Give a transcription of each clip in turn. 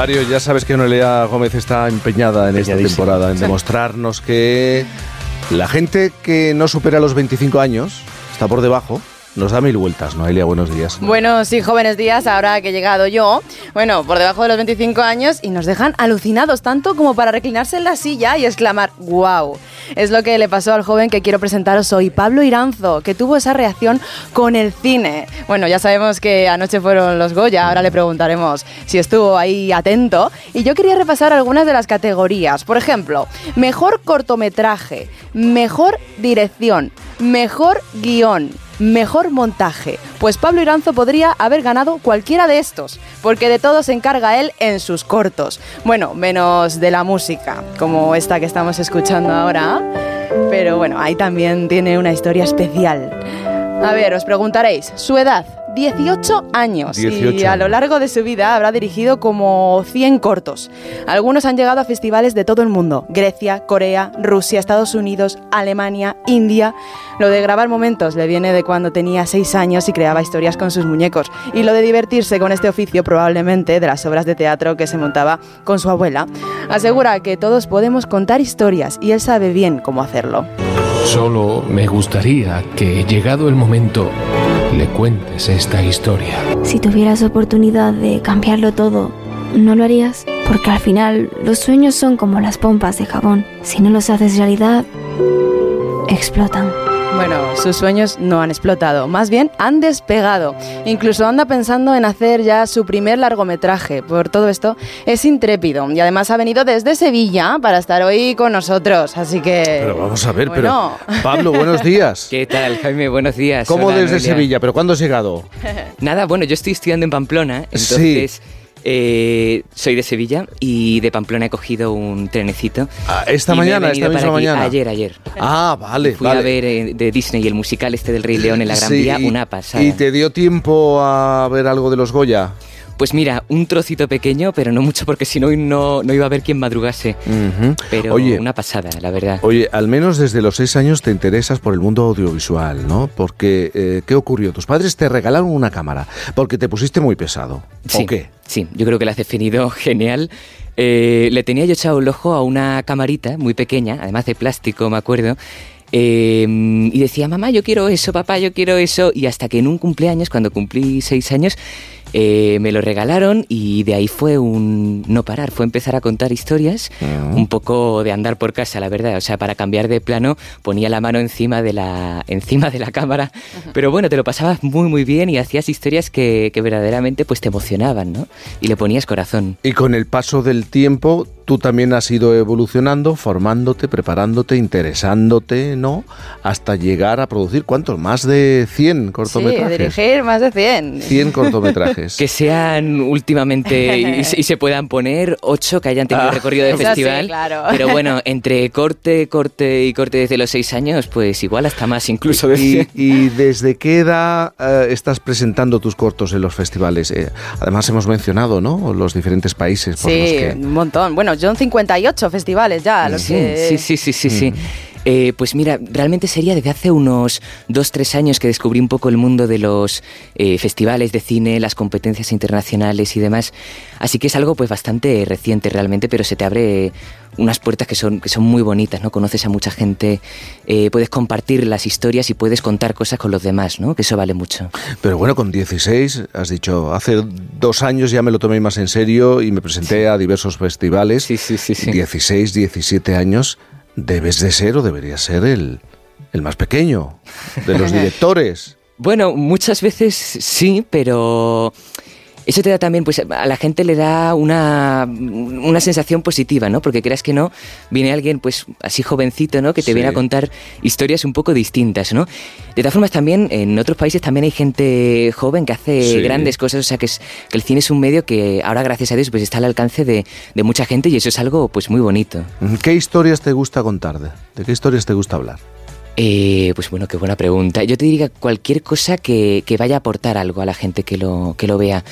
Mario, ya sabes que Noelia Gómez está empeñada en esta temporada en demostrarnos que la gente que no supera los 25 años está por debajo nos da mil vueltas, Noelia, buenos días. Bueno, sí, jóvenes días, ahora que he llegado yo, bueno, por debajo de los 25 años y nos dejan alucinados tanto como para reclinarse en la silla y exclamar, wow. Es lo que le pasó al joven que quiero presentaros hoy, Pablo Iranzo, que tuvo esa reacción con el cine. Bueno, ya sabemos que anoche fueron los Goya, ahora le preguntaremos si estuvo ahí atento. Y yo quería repasar algunas de las categorías. Por ejemplo, mejor cortometraje, mejor dirección, mejor guion Mejor montaje. Pues Pablo Iranzo podría haber ganado cualquiera de estos, porque de todo se encarga él en sus cortos. Bueno, menos de la música, como esta que estamos escuchando ahora. Pero bueno, ahí también tiene una historia especial. A ver, os preguntaréis, su edad, 18 años y a lo largo de su vida habrá dirigido como 100 cortos. Algunos han llegado a festivales de todo el mundo, Grecia, Corea, Rusia, Estados Unidos, Alemania, India. Lo de grabar momentos le viene de cuando tenía 6 años y creaba historias con sus muñecos y lo de divertirse con este oficio probablemente de las obras de teatro que se montaba con su abuela. Asegura que todos podemos contar historias y él sabe bien cómo hacerlo. Solo me gustaría que llegado el momento le cuentes esta historia. Si tuvieras oportunidad de cambiarlo todo, ¿no lo harías? Porque al final los sueños son como las pompas de jabón. Si no los haces realidad, explotan. Bueno, sus sueños no han explotado, más bien han despegado. Incluso anda pensando en hacer ya su primer largometraje. Por todo esto, es intrépido y además ha venido desde Sevilla para estar hoy con nosotros. Así que. Pero vamos a ver, pero. Pablo, buenos días. ¿Qué tal, Jaime? Buenos días. ¿Cómo desde Sevilla? ¿Pero cuándo has llegado? Nada, bueno, yo estoy estudiando en Pamplona, entonces. Eh, soy de Sevilla y de Pamplona he cogido un trenecito. Ah, ¿Esta mañana? ¿Esta misma mañana? Ayer, ayer. Ah, vale. Fui a ver eh, de Disney el musical este del Rey León en la Gran Vía, una pasada. ¿Y te dio tiempo a ver algo de los Goya? Pues mira, un trocito pequeño, pero no mucho porque si no, no, iba a haber quien madrugase. Pero una pasada, la verdad. Oye, al menos desde los seis años te interesas por el mundo audiovisual, ¿no? Porque, eh, ¿qué ocurrió? Tus padres te regalaron una cámara porque te pusiste muy pesado. Sí, ¿O qué? Sí, yo creo que la has definido genial. Eh, le tenía yo echado el ojo a una camarita muy pequeña, además de plástico, me acuerdo, eh, y decía, mamá, yo quiero eso, papá, yo quiero eso. Y hasta que en un cumpleaños, cuando cumplí seis años, eh, me lo regalaron y de ahí fue un no parar, fue empezar a contar historias, ah. un poco de andar por casa, la verdad. O sea, para cambiar de plano ponía la mano encima de la, encima de la cámara, pero bueno, te lo pasabas muy muy bien y hacías historias que, que verdaderamente pues te emocionaban, ¿no? Y le ponías corazón. Y con el paso del tiempo tú también has ido evolucionando, formándote, preparándote, interesándote, ¿no? Hasta llegar a producir, ¿cuántos? Más de 100 cortometrajes. Sí, dirigir más de 100. 100 cortometrajes. Que sean últimamente y, se puedan poner 8 que hayan tenido ah. recorrido de festival. claro. Pero bueno, entre corte, corte y corte desde los 6 años, pues igual hasta más incluso de ¿Y, ¿Y desde qué edad eh, estás presentando tus cortos en los festivales? Eh, además hemos mencionado, ¿no? Los diferentes países por los que... un montón. Bueno, son 58 festivales ya. Los sí, que... sí, sí, sí, sí, eh, pues mira, realmente sería desde hace unos 2-3 años que descubrí un poco el mundo de los eh, festivales de cine, las competencias internacionales y demás. Así que es algo pues bastante reciente realmente, pero se te abre unas puertas que son, que son muy bonitas, ¿no? Conoces a mucha gente, eh, puedes compartir las historias y puedes contar cosas con los demás, ¿no? Que eso vale mucho. Pero bueno, con 16, has dicho, hace dos años ya me lo tomé más en serio y me presenté a diversos festivales. Sí, sí, sí, sí. 16, 17 años, debes de ser o deberías ser el, el más pequeño de los directores. Bueno, muchas veces sí, pero eso te da también, pues a la gente le da una, una sensación positiva, ¿no? Porque creas que no, viene alguien pues así jovencito, ¿no? Que te viene a contar historias un poco distintas, ¿no? De todas formas también en otros países también hay gente joven que hace grandes cosas, o sea que, es, que el cine es un medio que ahora gracias a Dios pues está al alcance de, de mucha gente y eso es algo pues muy bonito. ¿Qué historias te gusta contar? ¿De qué historias te gusta hablar? Eh, pues bueno, qué buena pregunta. Yo te diría cualquier cosa que, vaya a aportar algo a la gente que lo, que lo vea.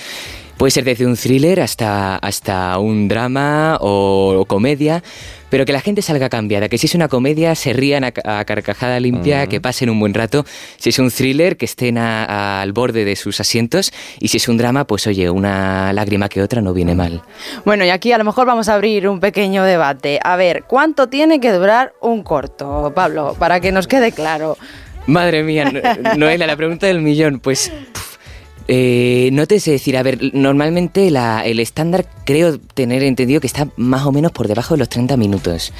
Puede ser desde un thriller hasta, hasta un drama o, comedia, pero que la gente salga cambiada, que si es una comedia se rían a, carcajada limpia, que pasen un buen rato, si es un thriller que estén al borde de sus asientos y si es un drama, pues oye, una lágrima que otra no viene mal. Bueno, y aquí a lo mejor vamos a abrir un pequeño debate. A ver, ¿cuánto tiene que durar un corto, Pablo? Para que nos quede claro. Madre mía, Noela, la pregunta del millón, pues... Eh, no te sé decir, a ver, normalmente el estándar creo tener entendido que está más o menos por debajo de los 30 minutos.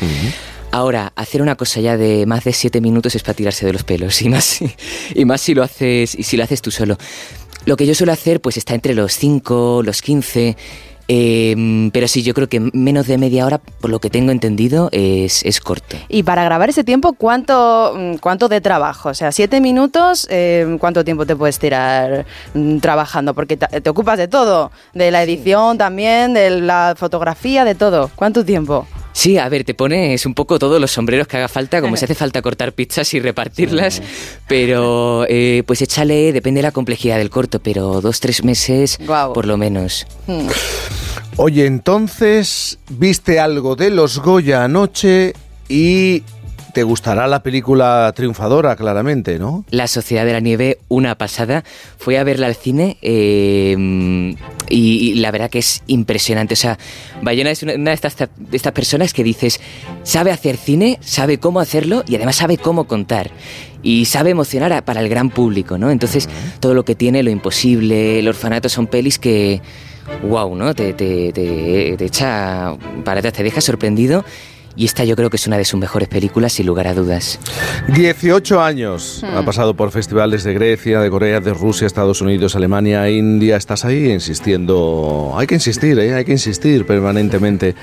Ahora, hacer una cosa ya de más de 7 minutos es para tirarse de los pelos, y más, y más si lo haces, y si lo haces tú solo. Lo que yo suelo hacer, pues está entre los 5, los 15. Em, pero sí, yo creo que menos de media hora, por lo que tengo entendido, es, es corto. Y para grabar ese tiempo, ¿cuánto, mm, cuánto de trabajo? O sea, siete minutos, em, ¿cuánto tiempo te puedes tirar mm, trabajando? Porque te, ocupas de todo, de la edición también, de la fotografía, de todo. ¿Cuánto tiempo? Sí, a ver, te pones un poco todos los sombreros que haga falta, como si hace falta cortar pizzas y repartirlas, pero eh, pues échale, depende de la complejidad del corto, pero dos, tres meses por lo menos. Hmm. Oye, entonces, ¿viste algo de los Goya anoche y te gustará la película triunfadora, claramente, ¿no? La Sociedad de la Nieve, una pasada. Fui a verla al cine em, y, la verdad que es impresionante. O sea, Bayona es una, de, estas, de estas personas que dices, sabe hacer cine, sabe cómo hacerlo y además sabe cómo contar y sabe emocionar para el gran público, ¿no? Entonces, todo lo que tiene, lo imposible, el orfanato son pelis que, wow, ¿no? Te, te, te, te echa para atrás, te deja sorprendido y esta yo creo que es una de sus mejores películas, sin lugar a dudas. 18 años. Hmm. Ha pasado por festivales de Grecia, de Corea, de Rusia, Estados Unidos, Alemania, India. Estás ahí insistiendo. Hay que insistir, ¿eh? hay que insistir permanentemente.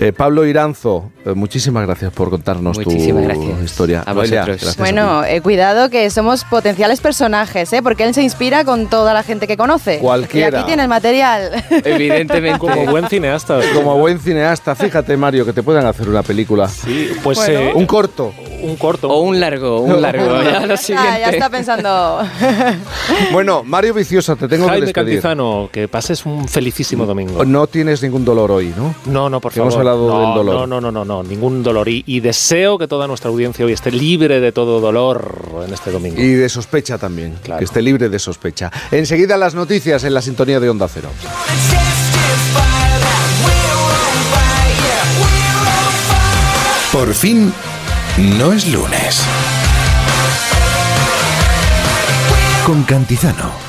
Eh, Pablo Iranzo, eh, muchísimas gracias por contarnos tu historia. A vosotros. bueno, cuidado que somos potenciales personajes, ¿eh? porque él se inspira con toda la gente que conoce. Cualquiera. Y aquí tiene el material. Evidentemente. Como buen cineasta. Como buen cineasta. Fíjate, Mario, que te puedan hacer una película película. Sí, pues eh, un corto. Un corto. O un largo, un largo. ya, lo ah, ya está pensando. bueno, Mario Viciosa, te tengo Jaime que despedir. Cantizano, que pases un felicísimo domingo. No tienes ningún dolor hoy, ¿no? No, no, por favor. Hemos hablado del dolor. No, no, no, no, ningún dolor. Y, deseo que toda nuestra audiencia hoy esté libre de todo dolor en este domingo. Y de sospecha también. Que esté libre de sospecha. Enseguida las noticias en la sintonía de Onda Cero. Por fin, no es lunes. Con Cantizano.